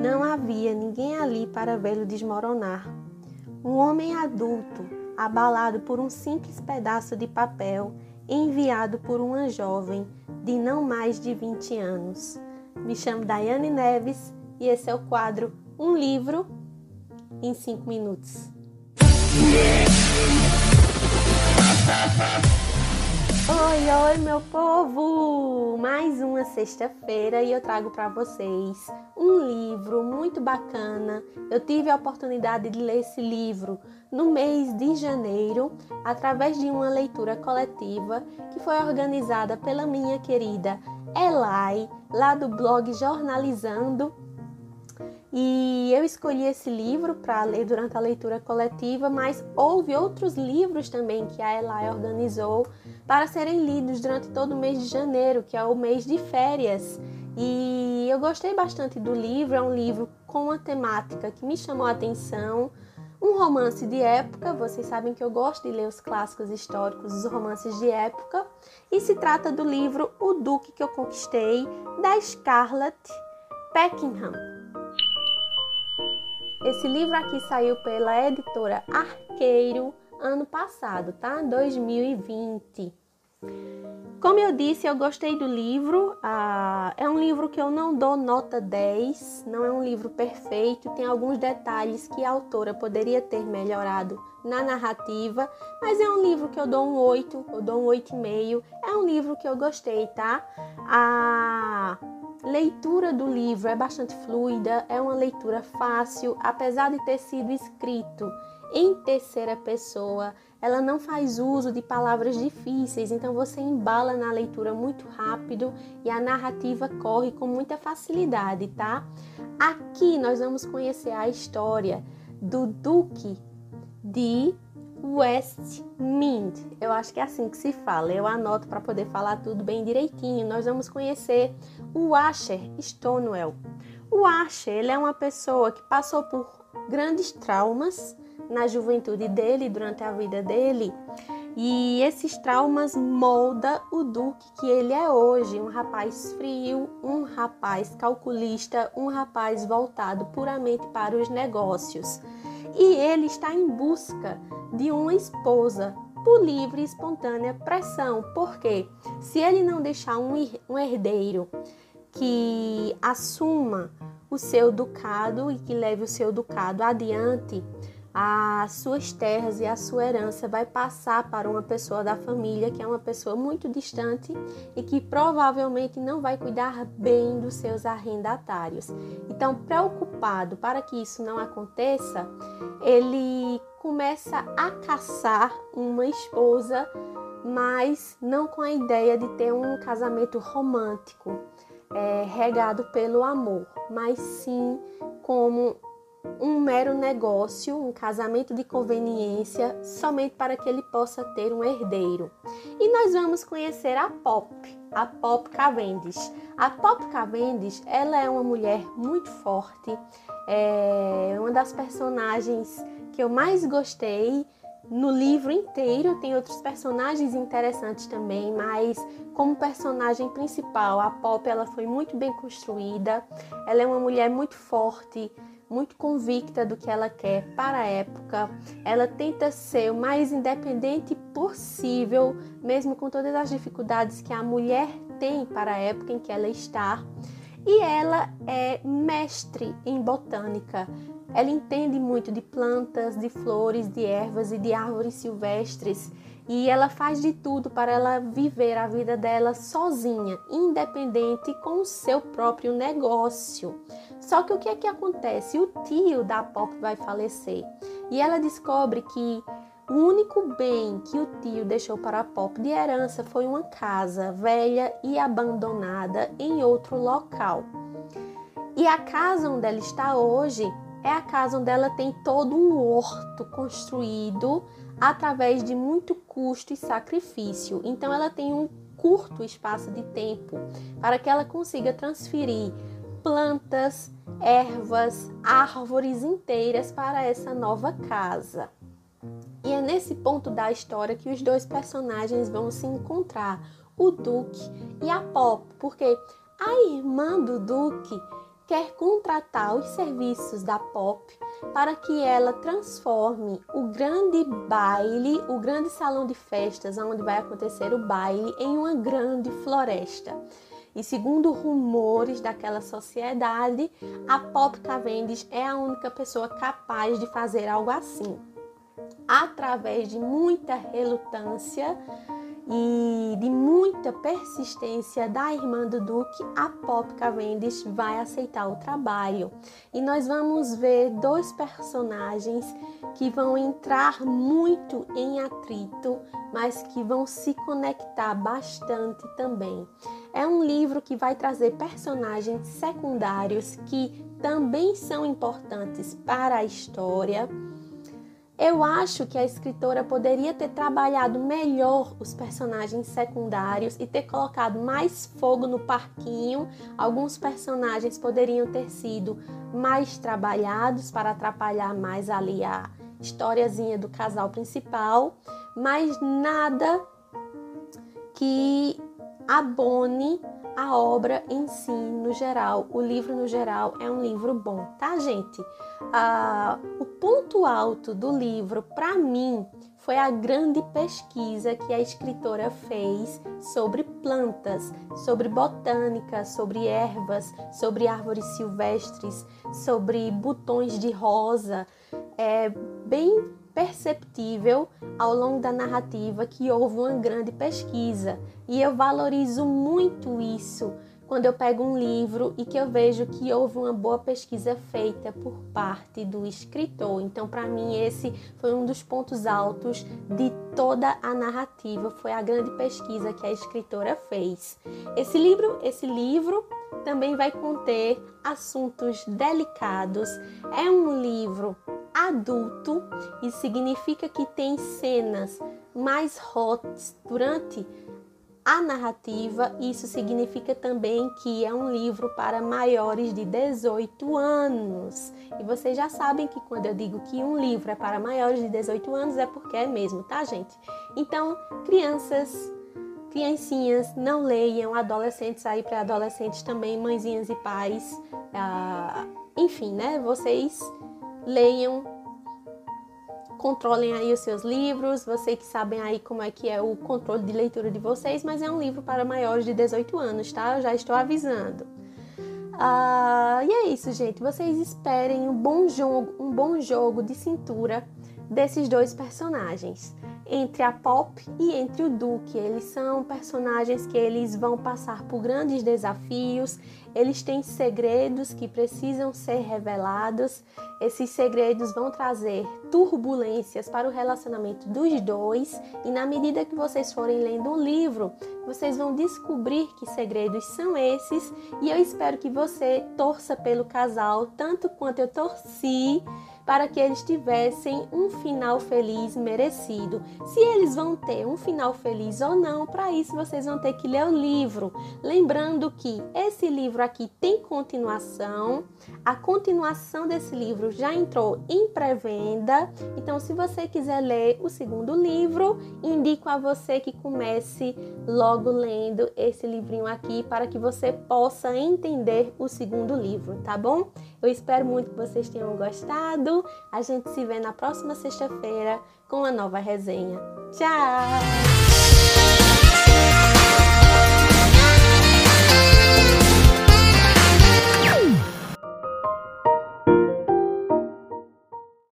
Não havia ninguém ali para vê-lo desmoronar. Um homem adulto, abalado por um simples pedaço de papel enviado por uma jovem de não mais de 20 anos. Me chamo Daiane Neves e esse é o quadro Um Livro em 5 Minutos. Oi, oi, meu povo! Mais uma sexta-feira e eu trago para vocês um livro muito bacana. Eu tive a oportunidade de ler esse livro no mês de janeiro, através de uma leitura coletiva que foi organizada pela minha querida Elai, lá do blog Jornalizando e eu escolhi esse livro para ler durante a leitura coletiva, mas houve outros livros também que a Elai organizou para serem lidos durante todo o mês de janeiro, que é o mês de férias. E eu gostei bastante do livro, é um livro com uma temática que me chamou a atenção, um romance de época, vocês sabem que eu gosto de ler os clássicos históricos, os romances de época, e se trata do livro O Duque que eu conquistei, da Scarlett Peckinham. Esse livro aqui saiu pela editora Arqueiro ano passado, tá? 2020. Como eu disse, eu gostei do livro. Ah, é um livro que eu não dou nota 10, não é um livro perfeito, tem alguns detalhes que a autora poderia ter melhorado na narrativa, mas é um livro que eu dou um 8, eu dou um 8,5. É um livro que eu gostei, tá? A leitura do livro é bastante fluida, é uma leitura fácil, apesar de ter sido escrito em terceira pessoa, ela não faz uso de palavras difíceis, então você embala na leitura muito rápido e a narrativa corre com muita facilidade, tá? Aqui nós vamos conhecer a história do Duque de Westmind. Eu acho que é assim que se fala. Eu anoto para poder falar tudo bem direitinho. Nós vamos conhecer o Asher Stonewell. O Asher, ele é uma pessoa que passou por grandes traumas na juventude dele, durante a vida dele, e esses traumas molda o Duque que ele é hoje, um rapaz frio, um rapaz calculista, um rapaz voltado puramente para os negócios. E ele está em busca de uma esposa por livre e espontânea pressão, porque se ele não deixar um herdeiro que assuma o seu ducado e que leve o seu ducado adiante, as suas terras e a sua herança vai passar para uma pessoa da família que é uma pessoa muito distante e que provavelmente não vai cuidar bem dos seus arrendatários. Então, preocupado para que isso não aconteça, ele começa a caçar uma esposa, mas não com a ideia de ter um casamento romântico, é, regado pelo amor, mas sim como um mero negócio, um casamento de conveniência, somente para que ele possa ter um herdeiro. E nós vamos conhecer a Pop, a Pop Cavendish. A Pop Cavendish, ela é uma mulher muito forte, é uma das personagens que eu mais gostei no livro inteiro. Tem outros personagens interessantes também, mas como personagem principal, a Pop ela foi muito bem construída. Ela é uma mulher muito forte, muito convicta do que ela quer para a época. Ela tenta ser o mais independente possível, mesmo com todas as dificuldades que a mulher tem para a época em que ela está. E ela é mestre em botânica. Ela entende muito de plantas, de flores, de ervas e de árvores silvestres e ela faz de tudo para ela viver a vida dela sozinha, independente com o seu próprio negócio. Só que o que é que acontece? O tio da Pop vai falecer e ela descobre que o único bem que o tio deixou para a Pop de herança foi uma casa velha e abandonada em outro local. E a casa onde ela está hoje é a casa onde ela tem todo um horto construído através de muito custo e sacrifício. Então ela tem um curto espaço de tempo para que ela consiga transferir plantas, ervas, árvores inteiras para essa nova casa. E é nesse ponto da história que os dois personagens vão se encontrar, o Duque e a Pop, porque a irmã do Duque quer contratar os serviços da Pop para que ela transforme o grande baile, o grande salão de festas onde vai acontecer o baile, em uma grande floresta. E segundo rumores daquela sociedade, a Pop Cavendish é a única pessoa capaz de fazer algo assim. Através de muita relutância, e de muita persistência da irmã do Duque, a Pop Cavendish vai aceitar o trabalho. E nós vamos ver dois personagens que vão entrar muito em atrito, mas que vão se conectar bastante também. É um livro que vai trazer personagens secundários que também são importantes para a história eu acho que a escritora poderia ter trabalhado melhor os personagens secundários e ter colocado mais fogo no parquinho. Alguns personagens poderiam ter sido mais trabalhados para atrapalhar mais ali a historiazinha do casal principal, mas nada que abone a obra em si, no geral, o livro no geral é um livro bom, tá, gente? Ah, o ponto alto do livro, para mim, foi a grande pesquisa que a escritora fez sobre plantas, sobre botânica, sobre ervas, sobre árvores silvestres, sobre botões de rosa. É bem perceptível ao longo da narrativa que houve uma grande pesquisa e eu valorizo muito isso quando eu pego um livro e que eu vejo que houve uma boa pesquisa feita por parte do escritor. Então, para mim, esse foi um dos pontos altos de toda a narrativa, foi a grande pesquisa que a escritora fez. Esse livro, esse livro também vai conter assuntos delicados. É um livro adulto e significa que tem cenas mais hot durante a narrativa. Isso significa também que é um livro para maiores de 18 anos. E vocês já sabem que quando eu digo que um livro é para maiores de 18 anos é porque é mesmo, tá, gente? Então, crianças, criancinhas, não leiam, adolescentes aí para adolescentes também, mãezinhas e pais, ah, enfim, né? Vocês leiam, controlem aí os seus livros, vocês que sabem aí como é que é o controle de leitura de vocês, mas é um livro para maiores de 18 anos, tá? Eu já estou avisando. Ah, e é isso, gente. Vocês esperem um bom jogo, um bom jogo de cintura desses dois personagens entre a Pop e entre o Duque. Eles são personagens que eles vão passar por grandes desafios, eles têm segredos que precisam ser revelados. Esses segredos vão trazer turbulências para o relacionamento dos dois, e na medida que vocês forem lendo o livro, vocês vão descobrir que segredos são esses, e eu espero que você torça pelo casal tanto quanto eu torci para que eles tivessem um final feliz merecido. Se eles vão ter um final feliz ou não, para isso vocês vão ter que ler o livro. Lembrando que esse livro aqui tem continuação. A continuação desse livro já entrou em pré-venda. Então, se você quiser ler o segundo livro, indico a você que comece logo lendo esse livrinho aqui para que você possa entender o segundo livro, tá bom? Eu espero muito que vocês tenham gostado. A gente se vê na próxima sexta-feira com uma nova resenha. Tchau!